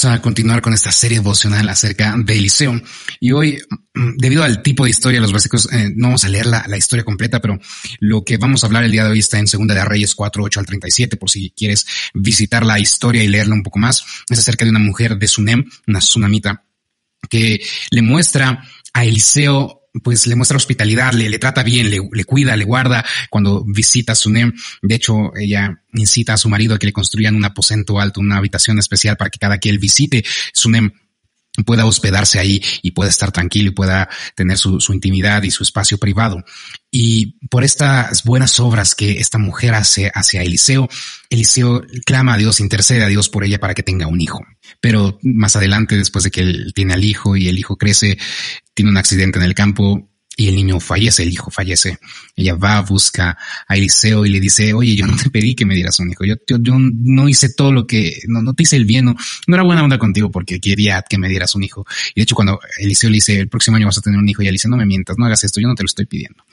Vamos a continuar con esta serie devocional acerca de Eliseo. Y hoy, mm, debido al tipo de historia, los versículos, eh, no vamos a leer la, historia completa, pero lo que vamos a hablar el día de hoy está en Segunda de Reyes 4, 8 al 37, por si quieres visitar la historia y leerla un poco más. Es acerca de una mujer de Sunem, una tsunamita, que le muestra a Eliseo pues le muestra hospitalidad, le, le trata bien, le, le, cuida, le guarda cuando visita a Sunem. De hecho, ella incita a su marido a que le construyan un aposento alto, una habitación especial para que cada que él visite Sunem pueda hospedarse ahí y pueda estar tranquilo y pueda tener su, su, intimidad y su espacio privado. Y por estas buenas obras que esta mujer hace hacia Eliseo, Eliseo clama a Dios, intercede a Dios por ella para que tenga un hijo. Pero más adelante, después de que él tiene al hijo y el hijo crece, tiene un accidente en el campo y el niño fallece, el hijo fallece. Ella va, busca a Eliseo y le dice, oye, yo no te pedí que me dieras un hijo. Yo, yo, no hice todo lo que, no, no te hice el bien, no, no, era buena onda contigo porque quería que me dieras un hijo. Y de hecho, cuando Eliseo le dice, el próximo año vas a tener un hijo, ella le dice, no me mientas, no hagas esto, yo no te lo estoy pidiendo.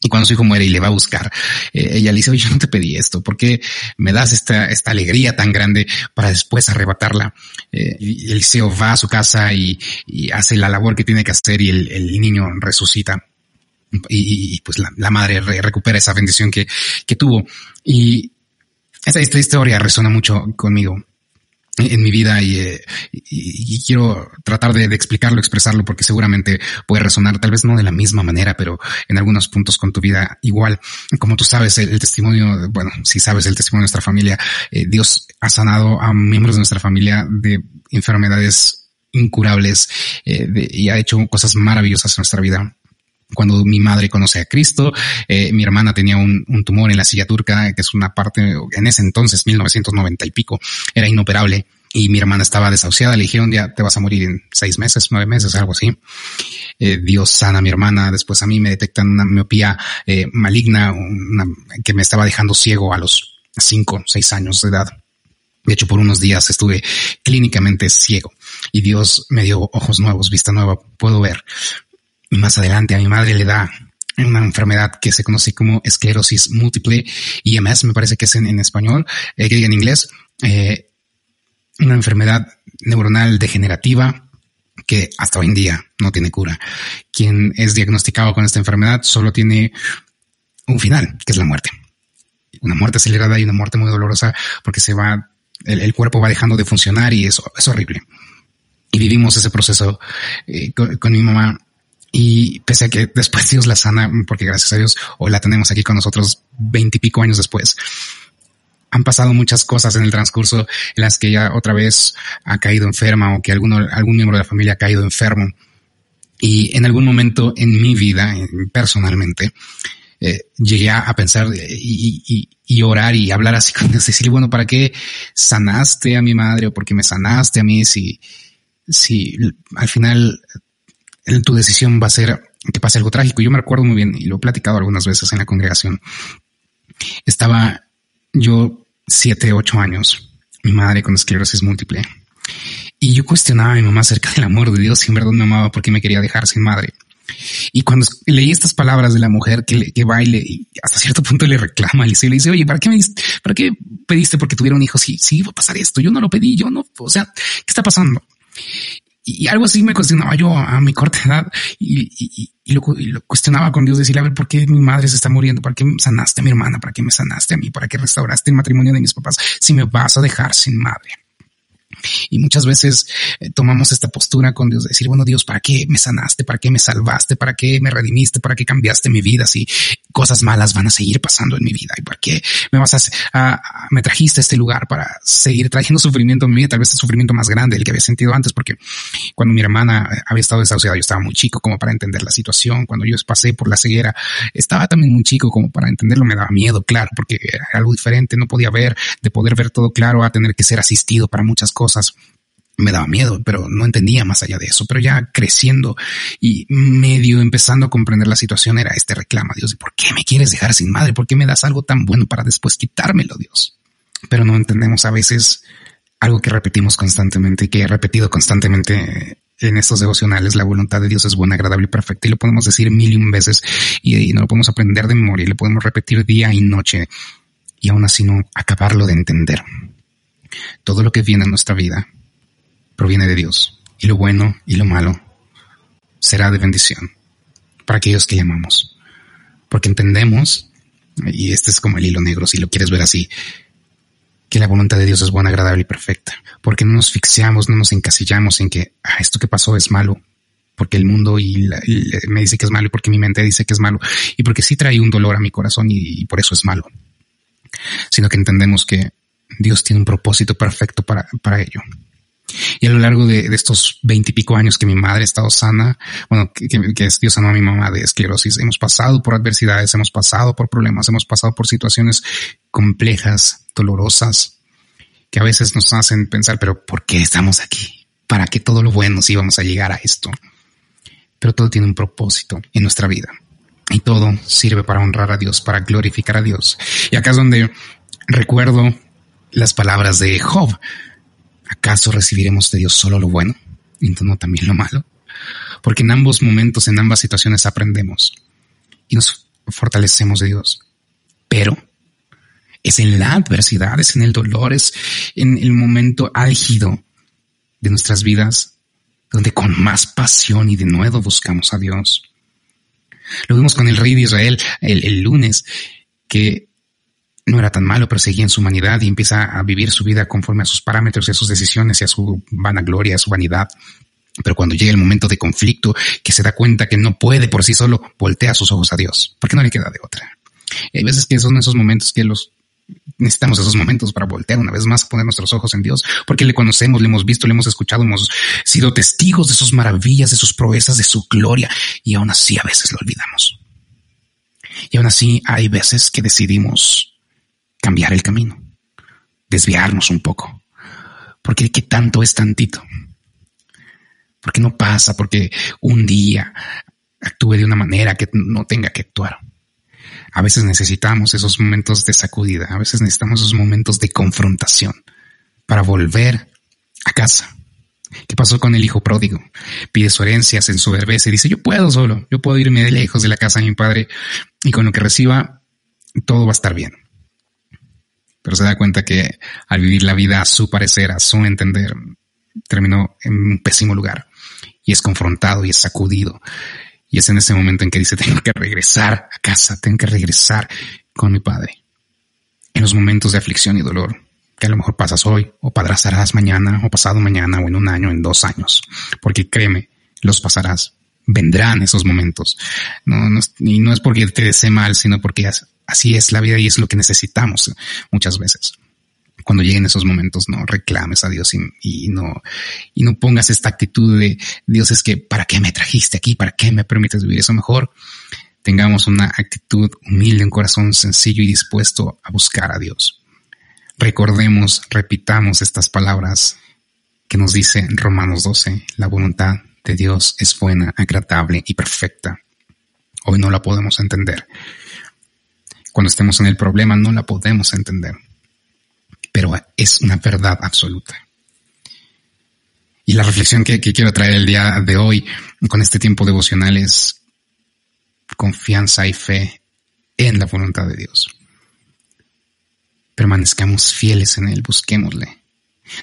Y cuando su hijo muere y le va a buscar, eh, ella le dice, oye, yo no te pedí esto, ¿por qué me das esta, esta alegría tan grande para después arrebatarla? Eh, y Eliseo va a su casa y, y, hace la labor que tiene que hacer y el, el niño resucita. Y, y pues la, la madre re, recupera esa bendición que, que tuvo. Y esta, esta historia resuena mucho conmigo en mi vida y, y, y quiero tratar de, de, explicarlo, expresarlo, porque seguramente puede resonar, tal vez no de la misma manera, pero en algunos puntos con tu vida igual. Como tú sabes, el, testimonio, bueno, si sabes el testimonio de nuestra familia, eh, Dios ha sanado a miembros de nuestra familia de enfermedades incurables eh, y ha hecho cosas maravillosas en nuestra vida cuando mi madre conoce a Cristo, eh, mi hermana tenía un, tumor en la silla turca, que es una parte, en ese entonces, 1990 y pico, era inoperable. Y mi hermana estaba desahuciada, le dijeron ya te vas a morir en seis meses, nueve meses, algo así. Eh, Dios sana a mi hermana, después a mí me detectan una miopía eh, maligna, que me estaba dejando ciego a los cinco, seis años de edad. De hecho, por unos días estuve clínicamente ciego y Dios me dio ojos nuevos, vista nueva, puedo ver. Y más adelante a mi madre le da una enfermedad que se conoce como esclerosis múltiple, IMS, me parece que es en, español, eh, que diga en inglés, una enfermedad neuronal degenerativa que hasta hoy en día no tiene cura. Quien es diagnosticado con esta enfermedad solo tiene un final, que es la muerte. Una muerte acelerada y una muerte muy dolorosa porque se va, el, cuerpo va dejando de funcionar y eso es horrible. Y vivimos ese proceso eh, con mi mamá y pese a que después Dios la sana, porque gracias a Dios hoy la tenemos aquí con nosotros veintipico años después, han pasado muchas cosas en el transcurso en las que ella otra vez ha caído enferma o que alguno, algún miembro de la familia ha caído enfermo. Y en algún momento en mi vida, personalmente, eh, llegué a, pensar y, y, y, orar y hablar así con Dios, decirle, bueno, ¿para qué sanaste a mi madre o por qué me sanaste a mí si, si al final tu decisión va a ser que pase algo trágico. Yo me recuerdo muy bien y lo he platicado algunas veces en la congregación. Estaba yo siete, ocho años, mi madre con esclerosis múltiple. Y yo cuestionaba a mi mamá acerca del amor de Dios, si en verdad me amaba, porque me quería dejar sin madre. Y cuando leí estas palabras de la mujer que, le, que baile y hasta cierto punto le reclama y le dice, oye, ¿para qué me para qué pediste porque tuviera un hijo? Va a pasar esto. Yo no lo pedí, yo no, o sea, ¿qué está pasando? Y algo así me cuestionaba yo a, mi corta edad y, y, y, lo, y, lo, cuestionaba con Dios, decirle, a ver, ¿por qué mi madre se está muriendo? ¿Para qué sanaste a mi hermana? ¿Para qué me sanaste a mí? ¿Para qué restauraste el matrimonio de mis papás si me vas a dejar sin madre? Y muchas veces eh, tomamos esta postura con Dios, de decir, bueno, Dios, ¿para qué me sanaste? ¿Para qué me salvaste? ¿Para qué me redimiste? ¿Para qué cambiaste mi vida? Si cosas malas van a seguir pasando en mi vida. ¿Y por qué me vas a, a, a, me trajiste a este lugar para seguir trayendo sufrimiento en mi vida? Tal vez el sufrimiento más grande, el que había sentido antes, porque cuando mi hermana había estado desahuciada, yo estaba muy chico como para entender la situación. Cuando yo pasé por la ceguera, estaba también muy chico como para entenderlo. Me daba miedo, claro, porque era algo diferente. No podía ver, de poder ver todo claro a tener que ser asistido para muchas cosas me daba miedo, pero no entendía más allá de eso. Pero ya creciendo y medio empezando a comprender la situación era este reclamo, Dios, ¿por qué me quieres dejar sin madre? ¿Por qué me das algo tan bueno para después quitármelo, Dios? Pero no entendemos a veces algo que repetimos constantemente y que he repetido constantemente en estos devocionales, la voluntad de Dios es buena, agradable y perfecta y lo podemos decir mil y un veces y, y no lo podemos aprender de memoria y lo podemos repetir día y noche y aún así no acabarlo de entender. Todo lo que viene en nuestra vida proviene de Dios y lo bueno y lo malo será de bendición para aquellos que llamamos. Porque entendemos, y este es como el hilo negro, si lo quieres ver así, que la voluntad de Dios es buena, agradable y perfecta. Porque no nos fixeamos, no nos encasillamos en que ah, esto que pasó es malo, porque el mundo y, me dice que es malo y porque mi mente dice que es malo y porque sí trae un dolor a mi corazón y por eso es malo. Sino que entendemos que Dios tiene un propósito perfecto para, para ello. Y a lo largo de, estos veintipico años que mi madre ha estado sana, bueno, que, que, es Dios sanó a mi mamá de esclerosis, hemos pasado por adversidades, hemos pasado por problemas, hemos pasado por situaciones complejas, dolorosas, que a veces nos hacen pensar, pero ¿por qué estamos aquí? ¿Para qué todo lo bueno si vamos a llegar a esto? Pero todo tiene un propósito en nuestra vida. Y todo sirve para honrar a Dios, para glorificar a Dios. Y acá es donde recuerdo las palabras de Job. ¿Acaso recibiremos de Dios solo lo bueno y no también lo malo? Porque en ambos momentos, en ambas situaciones aprendemos y nos fortalecemos de Dios. Pero es en la adversidad, es en el dolor, es en el momento álgido de nuestras vidas donde con más pasión y de nuevo buscamos a Dios. Lo vimos con el rey de Israel el, el lunes, que no era tan malo, pero seguía en su humanidad y empieza a vivir su vida conforme a sus parámetros y a sus decisiones y a su vanagloria, a su vanidad. Pero cuando llega el momento de conflicto, que se da cuenta que no puede por sí solo, voltea sus ojos a Dios, porque no le queda de otra. hay veces que son esos momentos que los necesitamos esos momentos para voltear una vez más, poner nuestros ojos en Dios, porque le conocemos, le hemos visto, le hemos escuchado, hemos sido testigos de sus maravillas, de sus proezas, de su gloria, y aún así a veces lo olvidamos. Y aún así hay veces que decidimos cambiar el camino, desviarnos un poco. Porque qué tanto es tantito. Porque no pasa, porque un día actúe de una manera que no tenga que actuar. A veces necesitamos esos momentos de sacudida, a veces necesitamos esos momentos de confrontación para volver a casa. ¿Qué pasó con el hijo pródigo? Pide su herencia, se ensoberbece dice, yo puedo solo, yo puedo irme de lejos de la casa de mi padre y con lo que reciba, todo va a estar bien pero se da cuenta que al vivir la vida a su parecer, a su entender, terminó en un pésimo lugar y es confrontado y es sacudido. Y es en ese momento en que dice, tengo que regresar a casa, tengo que regresar con mi padre. En los momentos de aflicción y dolor, que a lo mejor pasas hoy, o pasarás mañana, o pasado mañana, o en un año, en dos años, porque créeme, los pasarás. Vendrán esos momentos. No, no, y no es porque te desee mal, sino porque así es la vida y es lo que necesitamos muchas veces. Cuando lleguen esos momentos, no reclames a Dios y, no, y no pongas esta actitud de Dios es que ¿para qué me trajiste aquí? ¿Para qué me permites vivir eso mejor? Tengamos una actitud humilde, un corazón sencillo y dispuesto a buscar a Dios. Recordemos, repitamos estas palabras que nos dice Romanos 12, la voluntad de Dios es buena, agradable y perfecta. Hoy no la podemos entender, cuando estemos en el problema no la podemos entender, pero es una verdad absoluta. Y la reflexión que, quiero traer el día de hoy con este tiempo devocional es confianza y fe en la voluntad de Dios. Permanezcamos fieles en Él, busquémosle.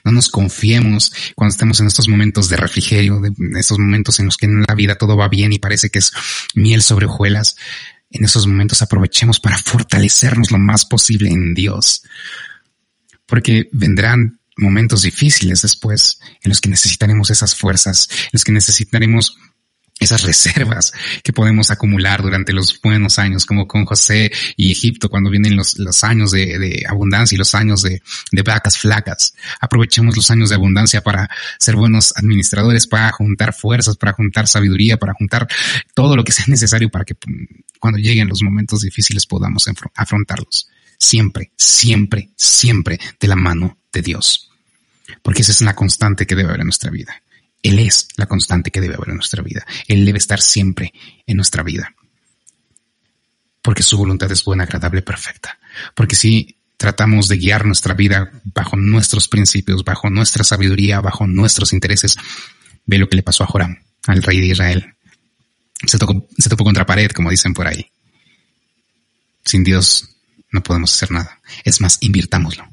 No nos confiemos cuando estemos en estos momentos de refrigerio, de estos momentos en los que en la vida todo va bien y parece que es miel sobre hojuelas en esos momentos aprovechemos para fortalecernos lo más posible en Dios. Porque vendrán momentos difíciles después en los que necesitaremos esas fuerzas, en los que necesitaremos esas reservas que podemos acumular durante los buenos años, como con José y Egipto, cuando vienen los, años de, abundancia y los años de, vacas flacas. Aprovechemos los años de abundancia para ser buenos administradores, para juntar fuerzas, para juntar sabiduría, para juntar todo lo que sea necesario para que cuando lleguen los momentos difíciles podamos afrontarlos. Siempre, siempre, siempre de la mano de Dios. Porque esa es la constante que debe haber en nuestra vida. Él es la constante que debe haber en nuestra vida. Él debe estar siempre en nuestra vida. Porque su voluntad es buena, agradable, perfecta. Porque si tratamos de guiar nuestra vida bajo nuestros principios, bajo nuestra sabiduría, bajo nuestros intereses, ve lo que le pasó a Joram, al rey de Israel. Se, tocó, topó contra pared, como dicen por ahí. Sin Dios no podemos hacer nada. Es más, invirtámoslo.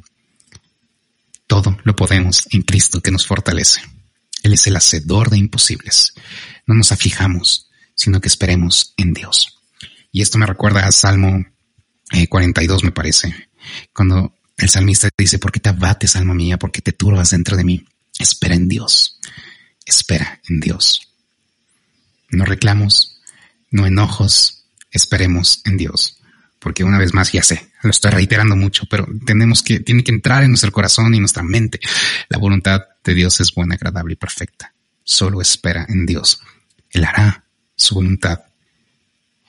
Todo lo podemos en Cristo que nos fortalece. Él es el hacedor de imposibles. No nos aflijamos, sino que esperemos en Dios. Y esto me recuerda a Salmo 42, eh, me parece, cuando el salmista dice, ¿por qué te abates, alma mía? ¿Por qué te turbas dentro de mí? Espera en Dios. Espera en Dios. No reclamos, no enojos, esperemos en Dios. Porque una vez más, ya sé, lo estoy reiterando mucho, pero tenemos que, tiene que entrar en nuestro corazón y nuestra mente. La voluntad de Dios es buena, agradable y perfecta. Solo espera en Dios. Él hará su voluntad.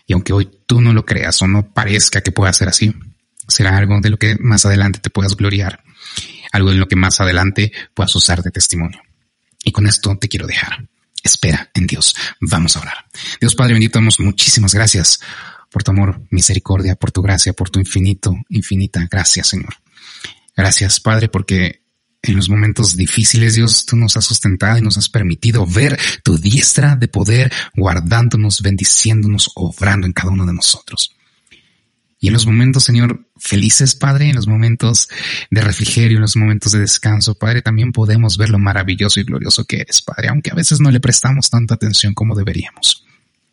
Y aunque hoy tú no lo creas o no parezca que pueda ser así, será algo de lo que más adelante te puedas gloriar, algo de lo que más adelante puedas usar de testimonio. Y con esto te quiero dejar. Espera en Dios. Vamos a orar. Dios Padre bendito, damos muchísimas gracias por tu amor, misericordia, por tu gracia, por tu infinito, infinita gracia, Señor. Gracias, Padre, porque en los momentos difíciles, Dios, tú nos has sustentado y nos has permitido ver tu diestra de poder guardándonos, bendiciéndonos, obrando en cada uno de nosotros. Y en los momentos, Señor, felices, Padre, en los momentos de refrigerio, en los momentos de descanso, Padre, también podemos ver lo maravilloso y glorioso que eres, Padre, aunque a veces no le prestamos tanta atención como deberíamos.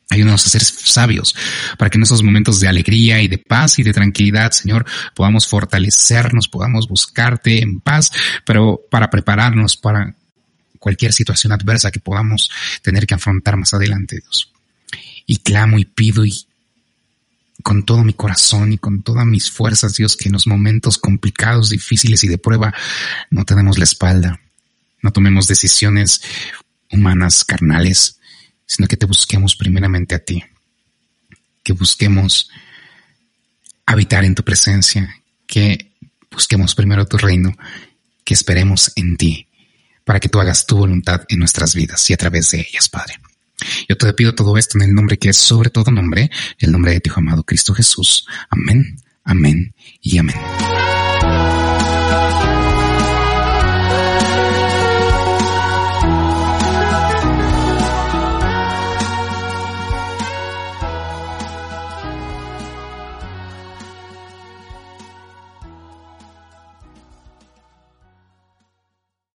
Ayúdanos a ser sabios para que en esos momentos de alegría y de paz y de tranquilidad, Señor, podamos fortalecernos, podamos buscarte en paz, pero para prepararnos para cualquier situación adversa que podamos tener que afrontar más adelante, Dios. Y clamo y pido y con todo mi corazón y con todas mis fuerzas, Dios, que en los momentos complicados, difíciles y de prueba no tenemos la espalda, no tomemos decisiones humanas, carnales, sino que te busquemos primeramente a ti, que busquemos habitar en tu presencia, que busquemos primero tu reino, que esperemos en ti, para que tú hagas tu voluntad en nuestras vidas y a través de ellas, Padre. Yo te pido todo esto en el nombre que es sobre todo nombre, el nombre de tu amado Cristo Jesús. Amén, amén y amén.